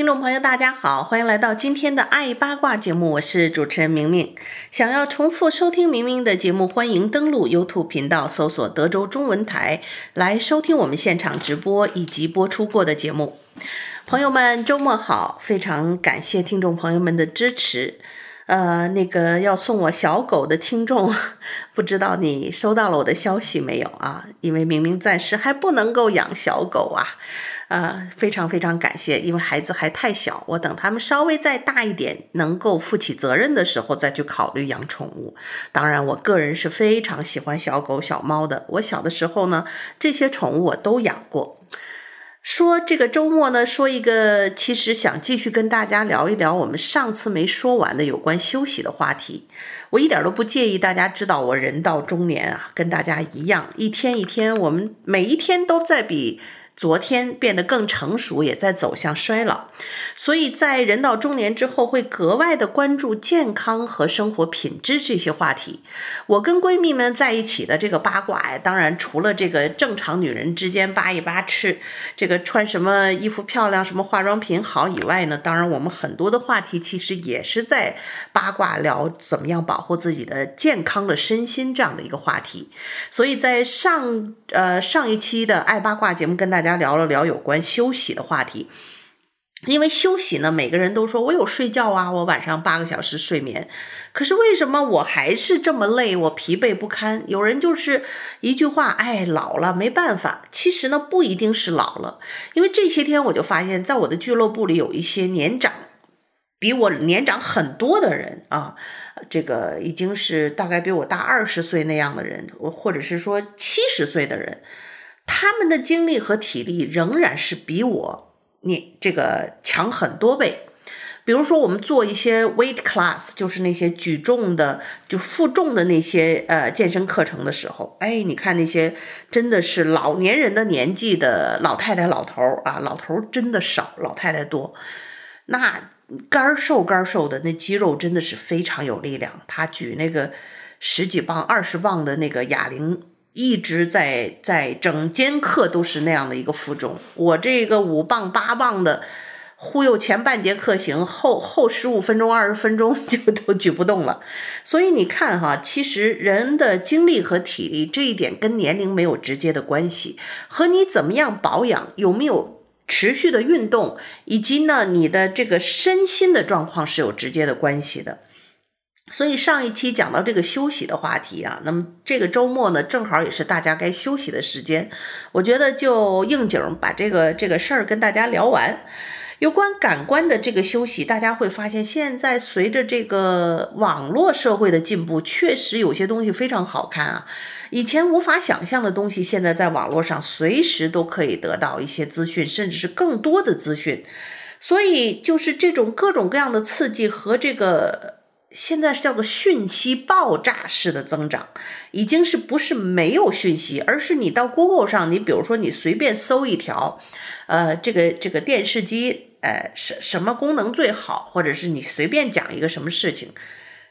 听众朋友，大家好，欢迎来到今天的爱八卦节目，我是主持人明明。想要重复收听明明的节目，欢迎登录 YouTube 频道，搜索德州中文台来收听我们现场直播以及播出过的节目。朋友们，周末好！非常感谢听众朋友们的支持。呃，那个要送我小狗的听众，不知道你收到了我的消息没有啊？因为明明暂时还不能够养小狗啊。呃，非常非常感谢，因为孩子还太小，我等他们稍微再大一点，能够负起责任的时候再去考虑养宠物。当然，我个人是非常喜欢小狗小猫的。我小的时候呢，这些宠物我都养过。说这个周末呢，说一个，其实想继续跟大家聊一聊我们上次没说完的有关休息的话题。我一点都不介意大家知道我人到中年啊，跟大家一样，一天一天，我们每一天都在比。昨天变得更成熟，也在走向衰老，所以在人到中年之后，会格外的关注健康和生活品质这些话题。我跟闺蜜们在一起的这个八卦呀，当然除了这个正常女人之间扒一扒吃，这个穿什么衣服漂亮，什么化妆品好以外呢，当然我们很多的话题其实也是在八卦聊怎么样保护自己的健康的身心这样的一个话题。所以在上呃上一期的爱八卦节目跟大家。家聊了聊有关休息的话题，因为休息呢，每个人都说我有睡觉啊，我晚上八个小时睡眠，可是为什么我还是这么累，我疲惫不堪？有人就是一句话，哎，老了没办法。其实呢，不一定是老了，因为这些天我就发现，在我的俱乐部里有一些年长，比我年长很多的人啊，这个已经是大概比我大二十岁那样的人，或者是说七十岁的人。他们的精力和体力仍然是比我你这个强很多倍。比如说，我们做一些 weight class，就是那些举重的，就负重的那些呃健身课程的时候，哎，你看那些真的是老年人的年纪的老太太、老头儿啊，老头儿真的少，老太太多。那干瘦干瘦的，那肌肉真的是非常有力量。他举那个十几磅、二十磅的那个哑铃。一直在在整间课都是那样的一个负重，我这个五磅八磅的忽悠前半节课行，后后十五分钟二十分钟 就都举不动了。所以你看哈，其实人的精力和体力这一点跟年龄没有直接的关系，和你怎么样保养，有没有持续的运动，以及呢你的这个身心的状况是有直接的关系的。所以上一期讲到这个休息的话题啊，那么这个周末呢，正好也是大家该休息的时间，我觉得就应景把这个这个事儿跟大家聊完。有关感官的这个休息，大家会发现，现在随着这个网络社会的进步，确实有些东西非常好看啊。以前无法想象的东西，现在在网络上随时都可以得到一些资讯，甚至是更多的资讯。所以就是这种各种各样的刺激和这个。现在是叫做讯息爆炸式的增长，已经是不是没有讯息，而是你到 Google 上，你比如说你随便搜一条，呃，这个这个电视机，呃，什什么功能最好，或者是你随便讲一个什么事情，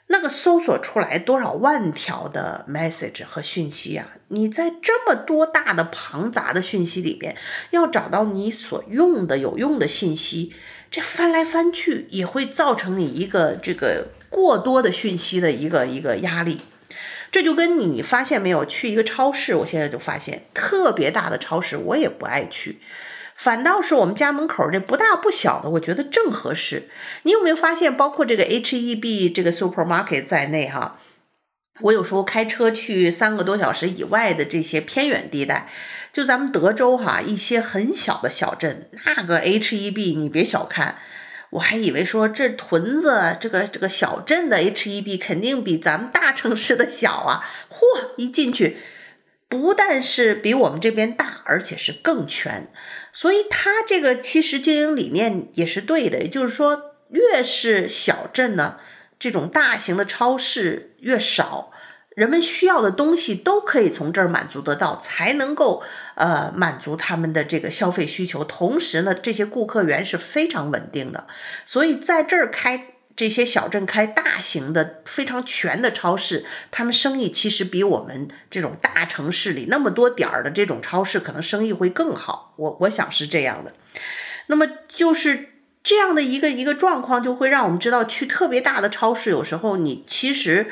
那个搜索出来多少万条的 message 和讯息啊！你在这么多大的庞杂的讯息里边，要找到你所用的有用的信息，这翻来翻去也会造成你一个这个。过多的讯息的一个一个压力，这就跟你发现没有，去一个超市，我现在就发现特别大的超市我也不爱去，反倒是我们家门口这不大不小的，我觉得正合适。你有没有发现，包括这个 H-E-B 这个 supermarket 在内哈，我有时候开车去三个多小时以外的这些偏远地带，就咱们德州哈一些很小的小镇，那个 H-E-B 你别小看。我还以为说这屯子这个这个小镇的 H-E-B 肯定比咱们大城市的小啊！嚯，一进去，不但是比我们这边大，而且是更全。所以他这个其实经营理念也是对的，也就是说，越是小镇呢，这种大型的超市越少，人们需要的东西都可以从这儿满足得到，才能够呃满足他们的这个消费需求。同时呢，这些顾客源是非常稳定的，所以在这儿开。这些小镇开大型的、非常全的超市，他们生意其实比我们这种大城市里那么多点儿的这种超市可能生意会更好。我我想是这样的。那么就是这样的一个一个状况，就会让我们知道，去特别大的超市，有时候你其实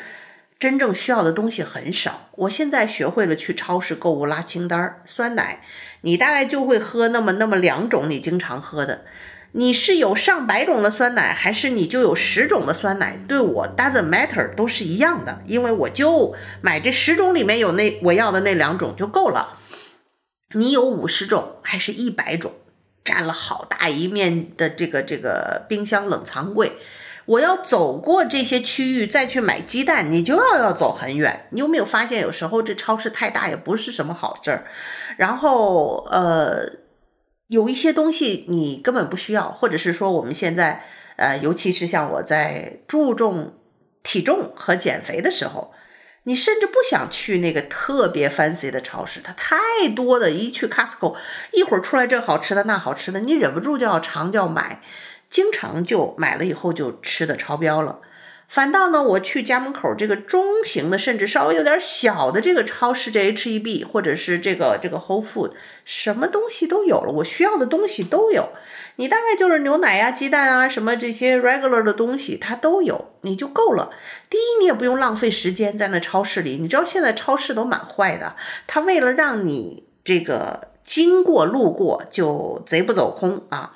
真正需要的东西很少。我现在学会了去超市购物拉清单，酸奶，你大概就会喝那么那么两种你经常喝的。你是有上百种的酸奶，还是你就有十种的酸奶？对我 doesn't matter，都是一样的，因为我就买这十种里面有那我要的那两种就够了。你有五十种还是一百种？占了好大一面的这个这个冰箱冷藏柜，我要走过这些区域再去买鸡蛋，你就要要走很远。你有没有发现，有时候这超市太大也不是什么好事儿？然后呃。有一些东西你根本不需要，或者是说我们现在，呃，尤其是像我在注重体重和减肥的时候，你甚至不想去那个特别 fancy 的超市，它太多的，一去 Costco，一会儿出来这好吃的那好吃的，你忍不住就要尝就要买，经常就买了以后就吃的超标了。反倒呢，我去家门口这个中型的，甚至稍微有点小的这个超市，这 H-E-B 或者是这个这个 Whole Food，什么东西都有了，我需要的东西都有。你大概就是牛奶呀、鸡蛋啊，什么这些 regular 的东西，它都有，你就够了。第一，你也不用浪费时间在那超市里。你知道现在超市都蛮坏的，它为了让你这个经过路过就贼不走空啊。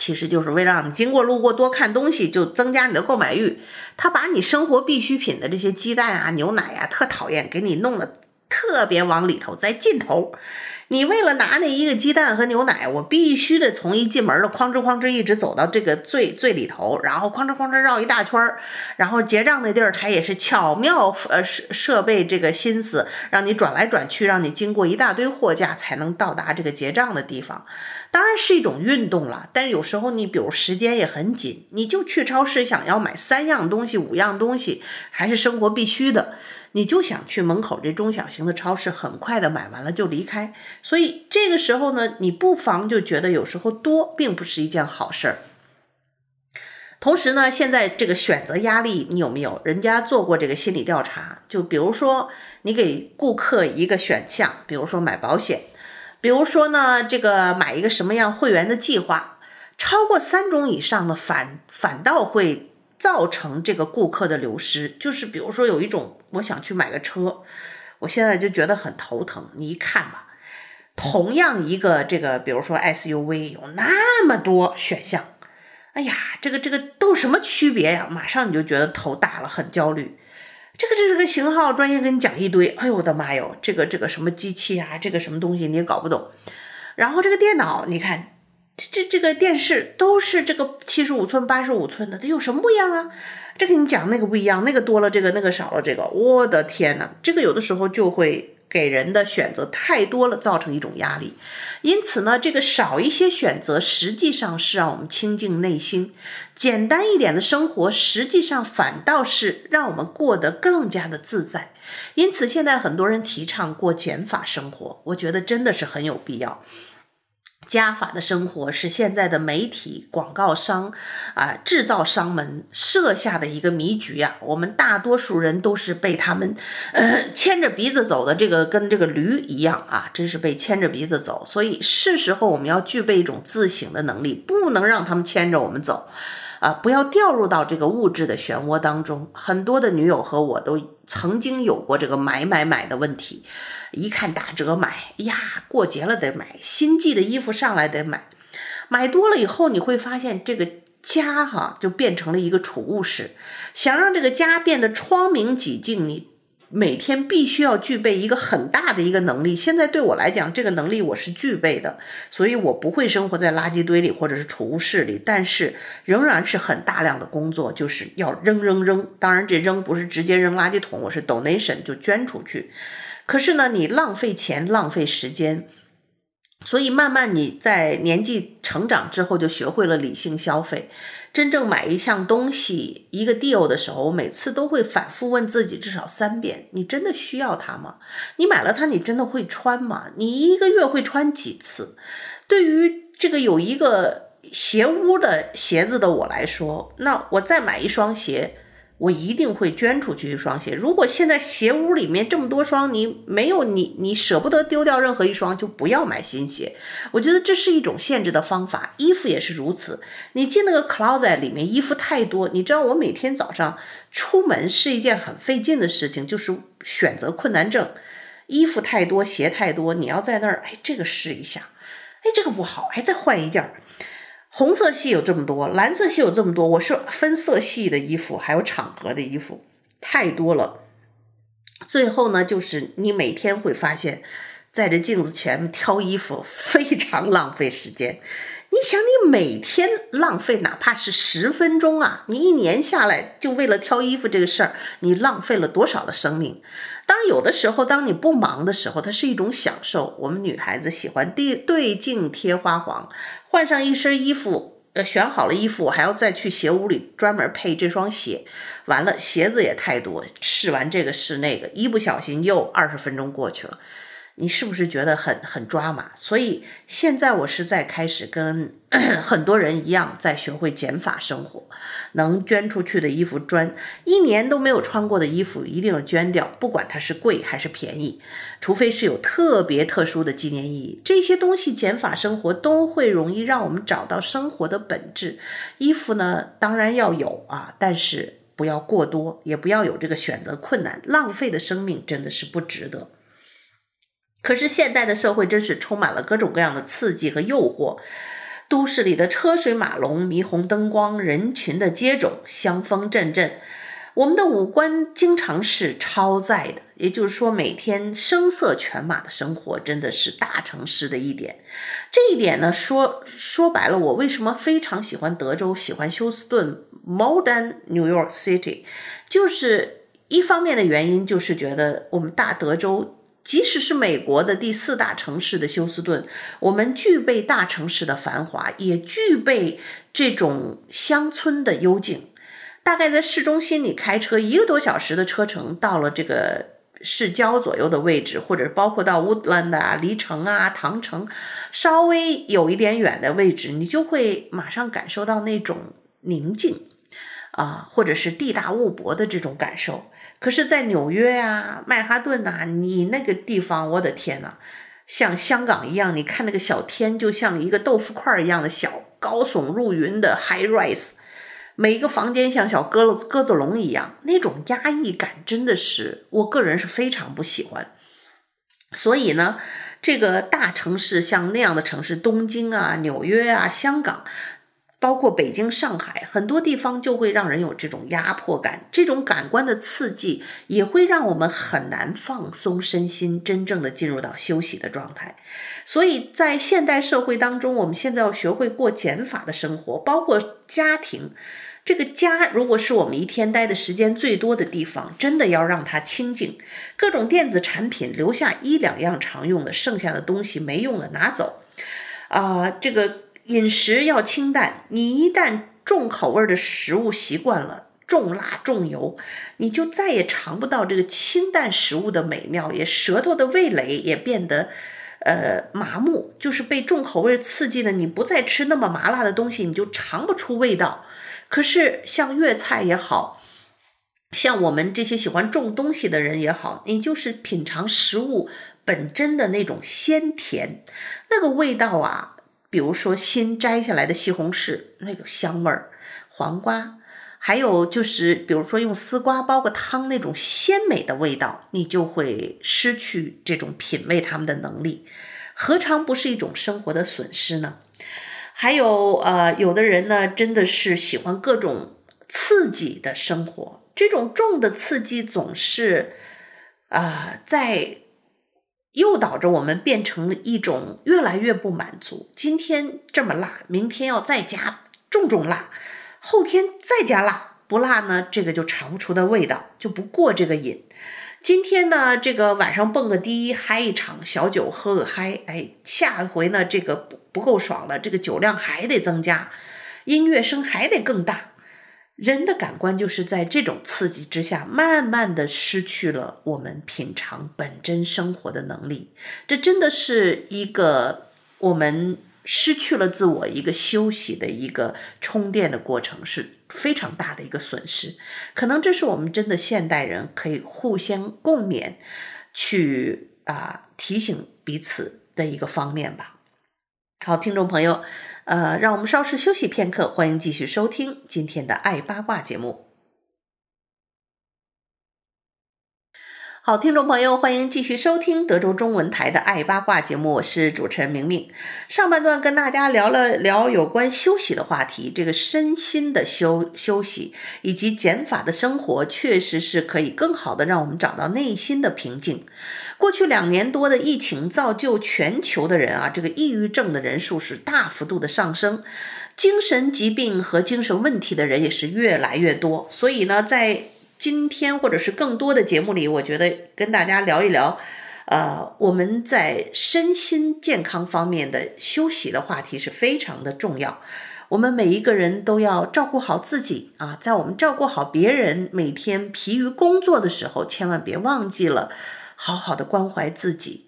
其实就是为了让你经过路过多看东西，就增加你的购买欲。他把你生活必需品的这些鸡蛋啊、牛奶啊，特讨厌，给你弄得特别往里头，在尽头。你为了拿那一个鸡蛋和牛奶，我必须得从一进门的哐哧哐哧一直走到这个最最里头，然后哐哧哐哧绕一大圈儿，然后结账那地儿，它也是巧妙呃设设备这个心思，让你转来转去，让你经过一大堆货架才能到达这个结账的地方。当然是一种运动了，但是有时候你比如时间也很紧，你就去超市想要买三样东西、五样东西，还是生活必须的。你就想去门口这中小型的超市，很快的买完了就离开。所以这个时候呢，你不妨就觉得有时候多并不是一件好事儿。同时呢，现在这个选择压力你有没有？人家做过这个心理调查，就比如说你给顾客一个选项，比如说买保险，比如说呢这个买一个什么样会员的计划，超过三种以上的反反倒会。造成这个顾客的流失，就是比如说有一种，我想去买个车，我现在就觉得很头疼。你一看吧，同样一个这个，比如说 SUV 有那么多选项，哎呀，这个这个都有什么区别呀？马上你就觉得头大了，很焦虑。这个这个型号专业跟你讲一堆，哎呦我的妈哟，这个这个什么机器啊，这个什么东西你也搞不懂。然后这个电脑，你看。这这个电视都是这个七十五寸、八十五寸的，它有什么不一样啊？这个你讲那个不一样，那个多了这个，那个少了这个，我的天呐，这个有的时候就会给人的选择太多了，造成一种压力。因此呢，这个少一些选择，实际上是让我们清净内心，简单一点的生活，实际上反倒是让我们过得更加的自在。因此，现在很多人提倡过减法生活，我觉得真的是很有必要。加法的生活是现在的媒体、广告商啊、制造商们设下的一个迷局啊！我们大多数人都是被他们牵着鼻子走的，这个跟这个驴一样啊，真是被牵着鼻子走。所以是时候我们要具备一种自省的能力，不能让他们牵着我们走啊！不要掉入到这个物质的漩涡当中。很多的女友和我都曾经有过这个买买买的问题。一看打折买，呀，过节了得买，新季的衣服上来得买，买多了以后你会发现这个家哈就变成了一个储物室。想让这个家变得窗明几净，你每天必须要具备一个很大的一个能力。现在对我来讲，这个能力我是具备的，所以我不会生活在垃圾堆里或者是储物室里，但是仍然是很大量的工作，就是要扔扔扔。当然，这扔不是直接扔垃圾桶，我是 donation 就捐出去。可是呢，你浪费钱，浪费时间，所以慢慢你在年纪成长之后，就学会了理性消费。真正买一项东西一个 deal 的时候，我每次都会反复问自己至少三遍：你真的需要它吗？你买了它，你真的会穿吗？你一个月会穿几次？对于这个有一个鞋屋的鞋子的我来说，那我再买一双鞋。我一定会捐出去一双鞋。如果现在鞋屋里面这么多双，你没有你，你舍不得丢掉任何一双，就不要买新鞋。我觉得这是一种限制的方法。衣服也是如此。你进那个 closet 里面，衣服太多。你知道我每天早上出门是一件很费劲的事情，就是选择困难症。衣服太多，鞋太多，你要在那儿，哎，这个试一下，哎，这个不好，哎，再换一件。红色系有这么多，蓝色系有这么多，我是分色系的衣服，还有场合的衣服，太多了。最后呢，就是你每天会发现，在这镜子前挑衣服非常浪费时间。你想，你每天浪费哪怕是十分钟啊，你一年下来就为了挑衣服这个事儿，你浪费了多少的生命？当，有的时候当你不忙的时候，它是一种享受。我们女孩子喜欢对对镜贴花黄。换上一身衣服，呃，选好了衣服，我还要再去鞋屋里专门配这双鞋。完了，鞋子也太多，试完这个试那个，一不小心又二十分钟过去了。你是不是觉得很很抓马？所以现在我是在开始跟 很多人一样，在学会减法生活。能捐出去的衣服捐，一年都没有穿过的衣服一定要捐掉，不管它是贵还是便宜，除非是有特别特殊的纪念意义。这些东西减法生活都会容易让我们找到生活的本质。衣服呢，当然要有啊，但是不要过多，也不要有这个选择困难，浪费的生命真的是不值得。可是现代的社会真是充满了各种各样的刺激和诱惑，都市里的车水马龙、霓虹灯光、人群的接踵、香风阵阵，我们的五官经常是超载的。也就是说，每天声色犬马的生活真的是大城市的一点。这一点呢，说说白了，我为什么非常喜欢德州，喜欢休斯顿 （Modern New York City），就是一方面的原因，就是觉得我们大德州。即使是美国的第四大城市的休斯顿，我们具备大城市的繁华，也具备这种乡村的幽静。大概在市中心，你开车一个多小时的车程，到了这个市郊左右的位置，或者包括到 Woodland 啊、离城啊、唐城，稍微有一点远的位置，你就会马上感受到那种宁静啊，或者是地大物博的这种感受。可是，在纽约啊、曼哈顿呐，你那个地方，我的天呐，像香港一样，你看那个小天，就像一个豆腐块一样的小，高耸入云的 high rise，每一个房间像小鸽子鸽子笼一样，那种压抑感真的是我个人是非常不喜欢。所以呢，这个大城市像那样的城市，东京啊、纽约啊、香港。包括北京、上海，很多地方就会让人有这种压迫感，这种感官的刺激也会让我们很难放松身心，真正的进入到休息的状态。所以在现代社会当中，我们现在要学会过减法的生活，包括家庭。这个家如果是我们一天待的时间最多的地方，真的要让它清静。各种电子产品留下一两样常用的，剩下的东西没用的拿走。啊、这个。饮食要清淡，你一旦重口味的食物习惯了，重辣重油，你就再也尝不到这个清淡食物的美妙，也舌头的味蕾也变得呃麻木，就是被重口味刺激的，你不再吃那么麻辣的东西，你就尝不出味道。可是像粤菜也好，像我们这些喜欢重东西的人也好，你就是品尝食物本真的那种鲜甜，那个味道啊。比如说新摘下来的西红柿，那个香味儿；黄瓜，还有就是，比如说用丝瓜煲个汤，那种鲜美的味道，你就会失去这种品味它们的能力，何尝不是一种生活的损失呢？还有呃，有的人呢，真的是喜欢各种刺激的生活，这种重的刺激总是啊、在。诱导着我们变成了一种越来越不满足。今天这么辣，明天要再加重重辣，后天再加辣，不辣呢，这个就尝不出的味道，就不过这个瘾。今天呢，这个晚上蹦个迪，嗨一场小酒，喝个嗨，哎，下一回呢，这个不不够爽了，这个酒量还得增加。音乐声还得更大。人的感官就是在这种刺激之下，慢慢的失去了我们品尝本真生活的能力。这真的是一个我们失去了自我一个休息的一个充电的过程，是非常大的一个损失。可能这是我们真的现代人可以互相共勉，去啊提醒彼此的一个方面吧。好，听众朋友。呃，让我们稍事休息片刻，欢迎继续收听今天的爱八卦节目。好，听众朋友，欢迎继续收听德州中文台的爱八卦节目，我是主持人明明。上半段跟大家聊了聊有关休息的话题，这个身心的休休息以及减法的生活，确实是可以更好的让我们找到内心的平静。过去两年多的疫情，造就全球的人啊，这个抑郁症的人数是大幅度的上升，精神疾病和精神问题的人也是越来越多。所以呢，在今天或者是更多的节目里，我觉得跟大家聊一聊，呃，我们在身心健康方面的休息的话题是非常的重要。我们每一个人都要照顾好自己啊，在我们照顾好别人，每天疲于工作的时候，千万别忘记了。好好的关怀自己，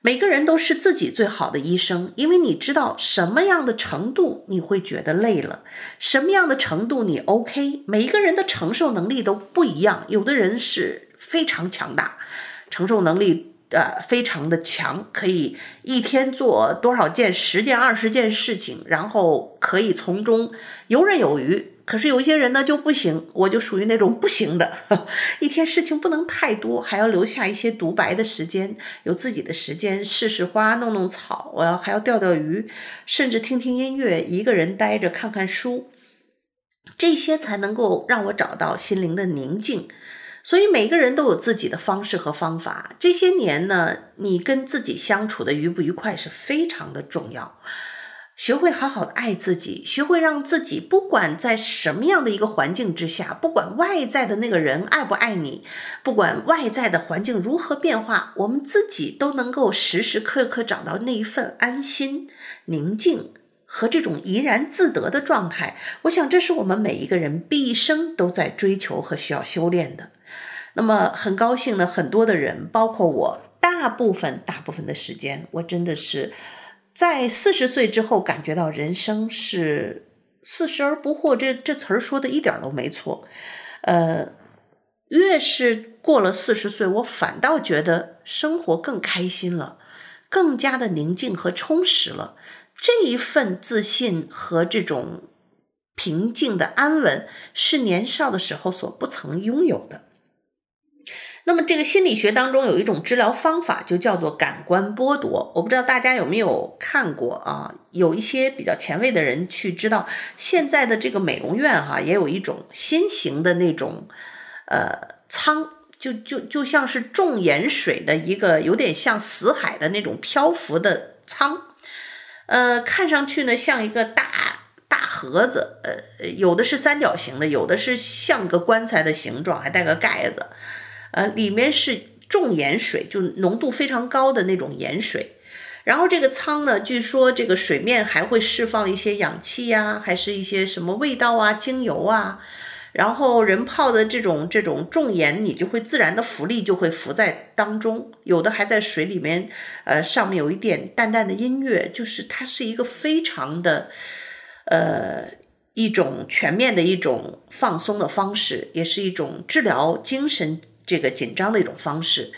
每个人都是自己最好的医生，因为你知道什么样的程度你会觉得累了，什么样的程度你 OK。每一个人的承受能力都不一样，有的人是非常强大，承受能力呃非常的强，可以一天做多少件，十件、二十件事情，然后可以从中游刃有余。可是有一些人呢就不行，我就属于那种不行的，一天事情不能太多，还要留下一些独白的时间，有自己的时间，试试花，弄弄草，我要还要钓钓鱼，甚至听听音乐，一个人待着看看书，这些才能够让我找到心灵的宁静。所以每个人都有自己的方式和方法。这些年呢，你跟自己相处的愉不愉快是非常的重要。学会好好的爱自己，学会让自己不管在什么样的一个环境之下，不管外在的那个人爱不爱你，不管外在的环境如何变化，我们自己都能够时时刻刻找到那一份安心、宁静和这种怡然自得的状态。我想，这是我们每一个人毕生都在追求和需要修炼的。那么，很高兴呢，很多的人，包括我，大部分大部分的时间，我真的是。在四十岁之后，感觉到人生是四十而不惑，这这词儿说的一点都没错。呃，越是过了四十岁，我反倒觉得生活更开心了，更加的宁静和充实了。这一份自信和这种平静的安稳，是年少的时候所不曾拥有的。那么，这个心理学当中有一种治疗方法，就叫做感官剥夺。我不知道大家有没有看过啊？有一些比较前卫的人去知道，现在的这个美容院哈、也有一种新型的那种呃舱，就就就像是重盐水的一个，有点像死海的那种漂浮的舱。呃，看上去呢像一个大大盒子，呃，有的是三角形的，有的是像个棺材的形状，还带个盖子。呃，里面是重盐水，就浓度非常高的那种盐水。然后这个舱呢，据说这个水面还会释放一些氧气呀，还是一些什么味道啊、精油啊。然后人泡的这种这种重盐，你就会自然的浮力就会浮在当中。有的还在水里面，呃，上面有一点淡淡的音乐，就是它是一个非常的，呃，一种全面的一种放松的方式，也是一种治疗精神。这个紧张的一种方式，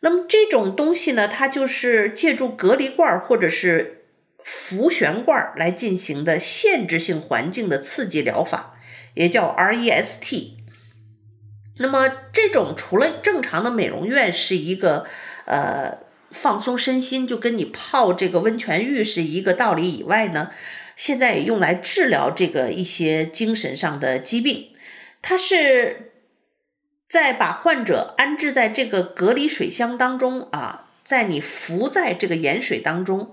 那么这种东西呢，它就是借助隔离罐或者是浮悬罐来进行的限制性环境的刺激疗法，也叫 REST。那么这种除了正常的美容院是一个呃放松身心，就跟你泡这个温泉浴是一个道理以外呢，现在也用来治疗这个一些精神上的疾病，它是。再把患者安置在这个隔离水箱当中啊，在你浮在这个盐水当中，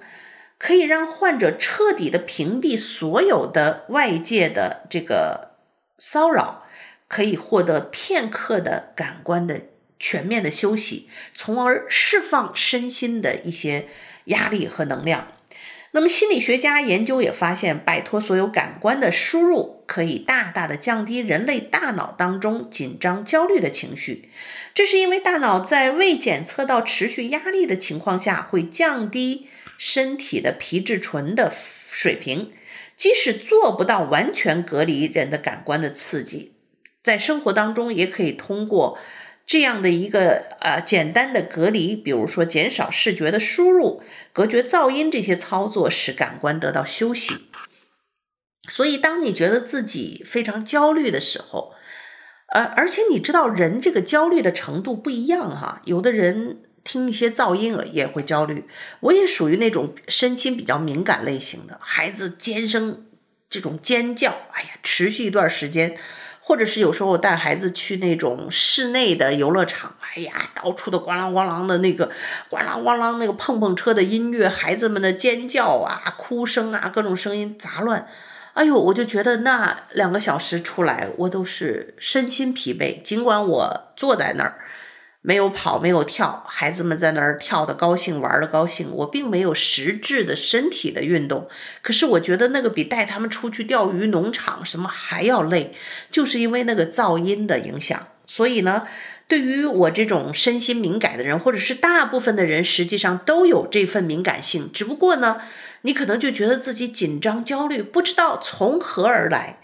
可以让患者彻底的屏蔽所有的外界的这个骚扰，可以获得片刻的感官的全面的休息，从而释放身心的一些压力和能量。那么心理学家研究也发现，摆脱所有感官的输入，可以大大的降低人类大脑当中紧张、焦虑的情绪。这是因为大脑在未检测到持续压力的情况下，会降低身体的皮质醇的水平。即使做不到完全隔离人的感官的刺激，在生活当中也可以通过。这样的一个呃简单的隔离，比如说减少视觉的输入、隔绝噪音这些操作，使感官得到休息。所以，当你觉得自己非常焦虑的时候，呃，而且你知道人这个焦虑的程度不一样哈，有的人听一些噪音也会焦虑。我也属于那种身心比较敏感类型的，孩子尖声这种尖叫，哎呀，持续一段时间。或者是有时候我带孩子去那种室内的游乐场，哎呀，到处的咣啷咣啷的那个咣啷咣啷那个碰碰车的音乐，孩子们的尖叫啊、哭声啊，各种声音杂乱，哎呦，我就觉得那两个小时出来，我都是身心疲惫。尽管我坐在那儿。没有跑，没有跳，孩子们在那儿跳得高兴，玩得高兴。我并没有实质的身体的运动，可是我觉得那个比带他们出去钓鱼、农场什么还要累，就是因为那个噪音的影响。所以呢，对于我这种身心敏感的人，或者是大部分的人，实际上都有这份敏感性，只不过呢，你可能就觉得自己紧张、焦虑，不知道从何而来。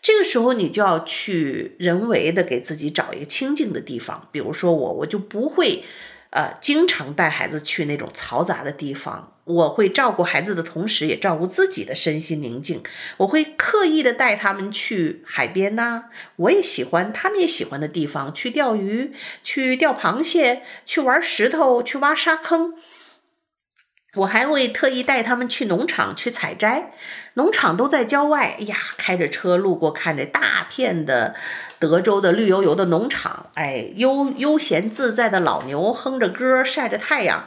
这个时候，你就要去人为的给自己找一个清静的地方。比如说我，我就不会，呃，经常带孩子去那种嘈杂的地方。我会照顾孩子的同时，也照顾自己的身心宁静。我会刻意的带他们去海边呐、我也喜欢，他们也喜欢的地方，去钓鱼，去钓螃蟹，去玩石头，去挖沙坑。我还会特意带他们去农场去采摘，农场都在郊外。哎呀，开着车路过，看着大片的德州的绿油油的农场，哎，悠悠闲自在的老牛哼着歌，晒着太阳。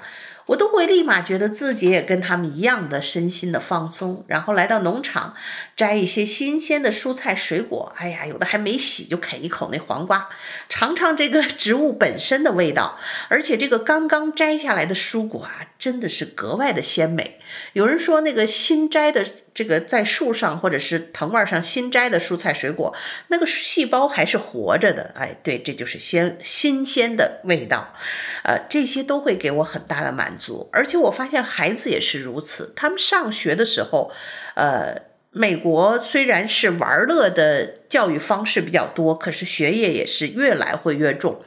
我都会立马觉得自己也跟他们一样的身心的放松，然后来到农场摘一些新鲜的蔬菜水果。哎呀，有的还没洗就啃一口那黄瓜，尝尝这个 植物本身的味道。而且这个刚刚摘下来的蔬果啊，真的是格外的鲜美。有人说那个新摘的。这个在树上或者是藤蔓上新摘的蔬菜水果，那个细胞还是活着的。哎，对，这就是鲜新鲜的味道。呃，这些都会给我很大的满足。而且我发现孩子也是如此。他们上学的时候，呃，美国虽然是玩乐的教育方式比较多，可是学业也是越来会越重。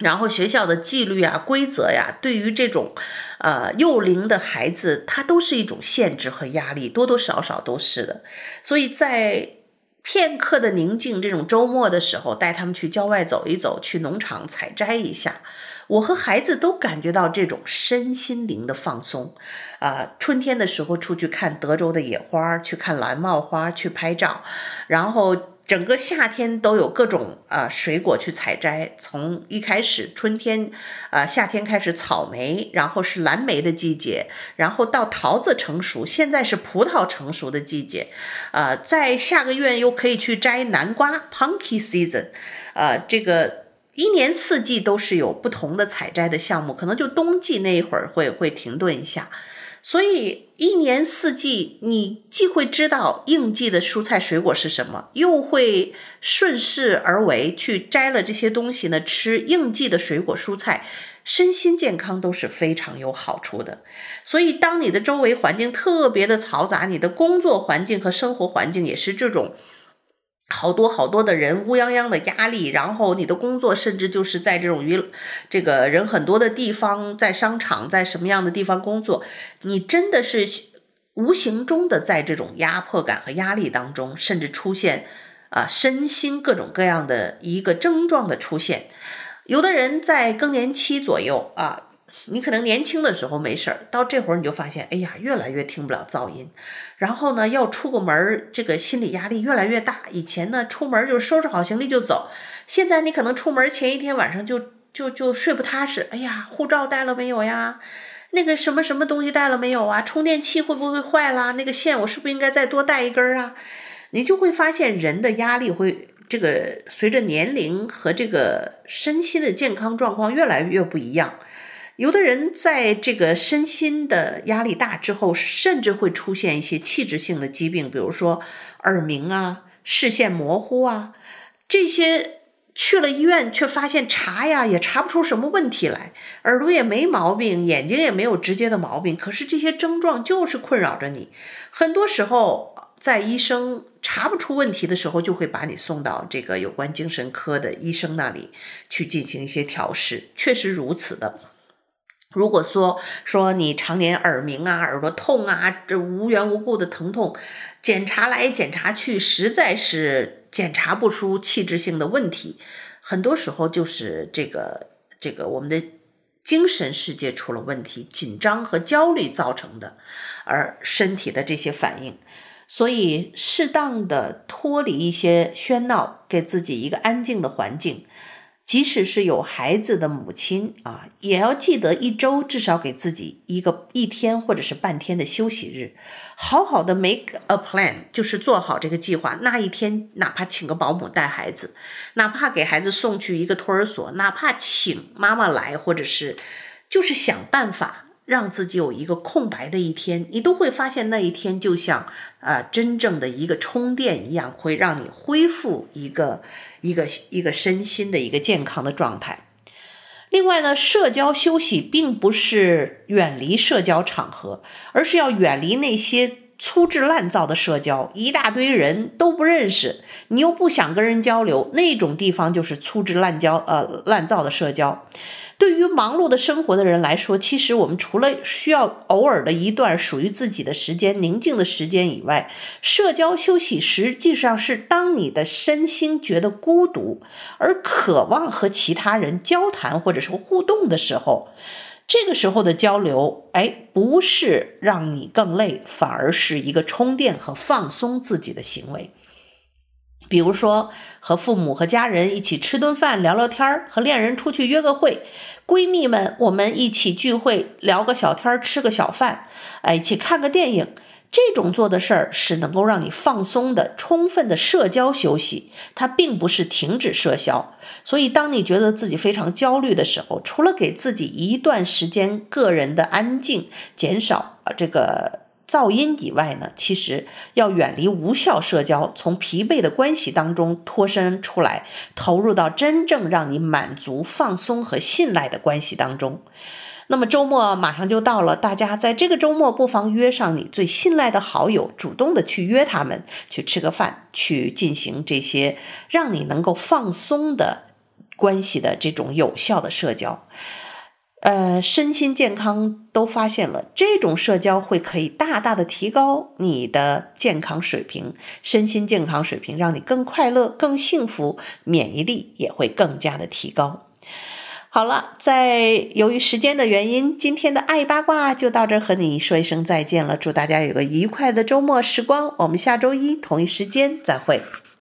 然后学校的纪律啊、规则呀，对于这种，呃，幼龄的孩子，他都是一种限制和压力，多多少少都是的。所以在片刻的宁静，这种周末的时候，带他们去郊外走一走，去农场采摘一下，我和孩子都感觉到这种身心灵的放松。啊、春天的时候出去看德州的野花，去看蓝帽花，去拍照，然后。整个夏天都有各种呃水果去采摘，从一开始春天，呃夏天开始草莓，然后是蓝莓的季节，然后到桃子成熟，现在是葡萄成熟的季节，呃，在下个月又可以去摘南瓜，Pumpkin Season，呃，这个一年四季都是有不同的采摘的项目，可能就冬季那一会儿会会停顿一下。所以一年四季，你既会知道应季的蔬菜水果是什么，又会顺势而为去摘了这些东西呢，吃应季的水果蔬菜，身心健康都是非常有好处的。所以，当你的周围环境特别的嘈杂，你的工作环境和生活环境也是这种。好多好多的人，乌泱泱的压力，然后你的工作甚至就是在这种娱这个人很多的地方，在商场，在什么样的地方工作，你真的是无形中的在这种压迫感和压力当中，甚至出现啊身心各种各样的一个症状的出现。有的人在更年期左右啊。你可能年轻的时候没事儿，到这会儿你就发现，哎呀，越来越听不了噪音，然后呢，要出个门，这个心理压力越来越大。以前呢，出门就收拾好行李就走，现在你可能出门前一天晚上就就就睡不踏实。哎呀，护照带了没有呀？那个什么什么东西带了没有啊？充电器会不会坏啦？那个线我是不是应该再多带一根啊？你就会发现人的压力会这个随着年龄和这个身心的健康状况越来越不一样。有的人在这个身心的压力大之后，甚至会出现一些器质性的疾病，比如说耳鸣啊、视线模糊啊，这些去了医院却发现查呀也查不出什么问题来，耳朵也没毛病，眼睛也没有直接的毛病，可是这些症状就是困扰着你。很多时候，在医生查不出问题的时候，就会把你送到这个有关精神科的医生那里去进行一些调试，确实如此的。如果说说你常年耳鸣啊、耳朵痛啊，这无缘无故的疼痛，检查来检查去，实在是检查不出器质性的问题，很多时候就是这个这个我们的精神世界出了问题，紧张和焦虑造成的，而身体的这些反应，所以适当的脱离一些喧闹，给自己一个安静的环境。即使是有孩子的母亲啊，也要记得一周至少给自己一个一天或者是半天的休息日，好好的 make a plan，就是做好这个计划。那一天，哪怕请个保姆带孩子，哪怕给孩子送去一个托儿所，哪怕请妈妈来，或者是就是想办法。让自己有一个空白的一天，你都会发现那一天就像呃真正的一个充电一样，会让你恢复一个一个一个身心的一个健康的状态。另外呢，社交休息并不是远离社交场合，而是要远离那些粗制滥造的社交，一大堆人都不认识，你又不想跟人交流，那种地方就是粗制滥交呃滥造的社交。对于忙碌的生活的人来说，其实我们除了需要偶尔的一段属于自己的时间、宁静的时间以外，社交休息实际上是当你的身心觉得孤独而渴望和其他人交谈或者是互动的时候，这个时候的交流，哎，不是让你更累，反而是一个充电和放松自己的行为。比如说，和父母和家人一起吃顿饭、聊聊天儿；和恋人出去约个会；闺蜜们我们一起聚会、聊个小天儿、吃个小饭，哎，一起看个电影。这种做的事儿是能够让你放松的、充分的社交休息，它并不是停止社交。所以，当你觉得自己非常焦虑的时候，除了给自己一段时间个人的安静，减少啊这个。噪音以外呢，其实要远离无效社交，从疲惫的关系当中脱身出来，投入到真正让你满足、放松和信赖的关系当中。那么周末马上就到了，大家在这个周末不妨约上你最信赖的好友，主动的去约他们去吃个饭，去进行这些让你能够放松的关系的这种有效的社交。呃，身心健康都发现了，这种社交会可以大大的提高你的健康水平，身心健康水平让你更快乐、更幸福，免疫力也会更加的提高。好了，在由于时间的原因，今天的爱八卦就到这儿，和你说一声再见了。祝大家有个愉快的周末时光，我们下周一同一时间再会。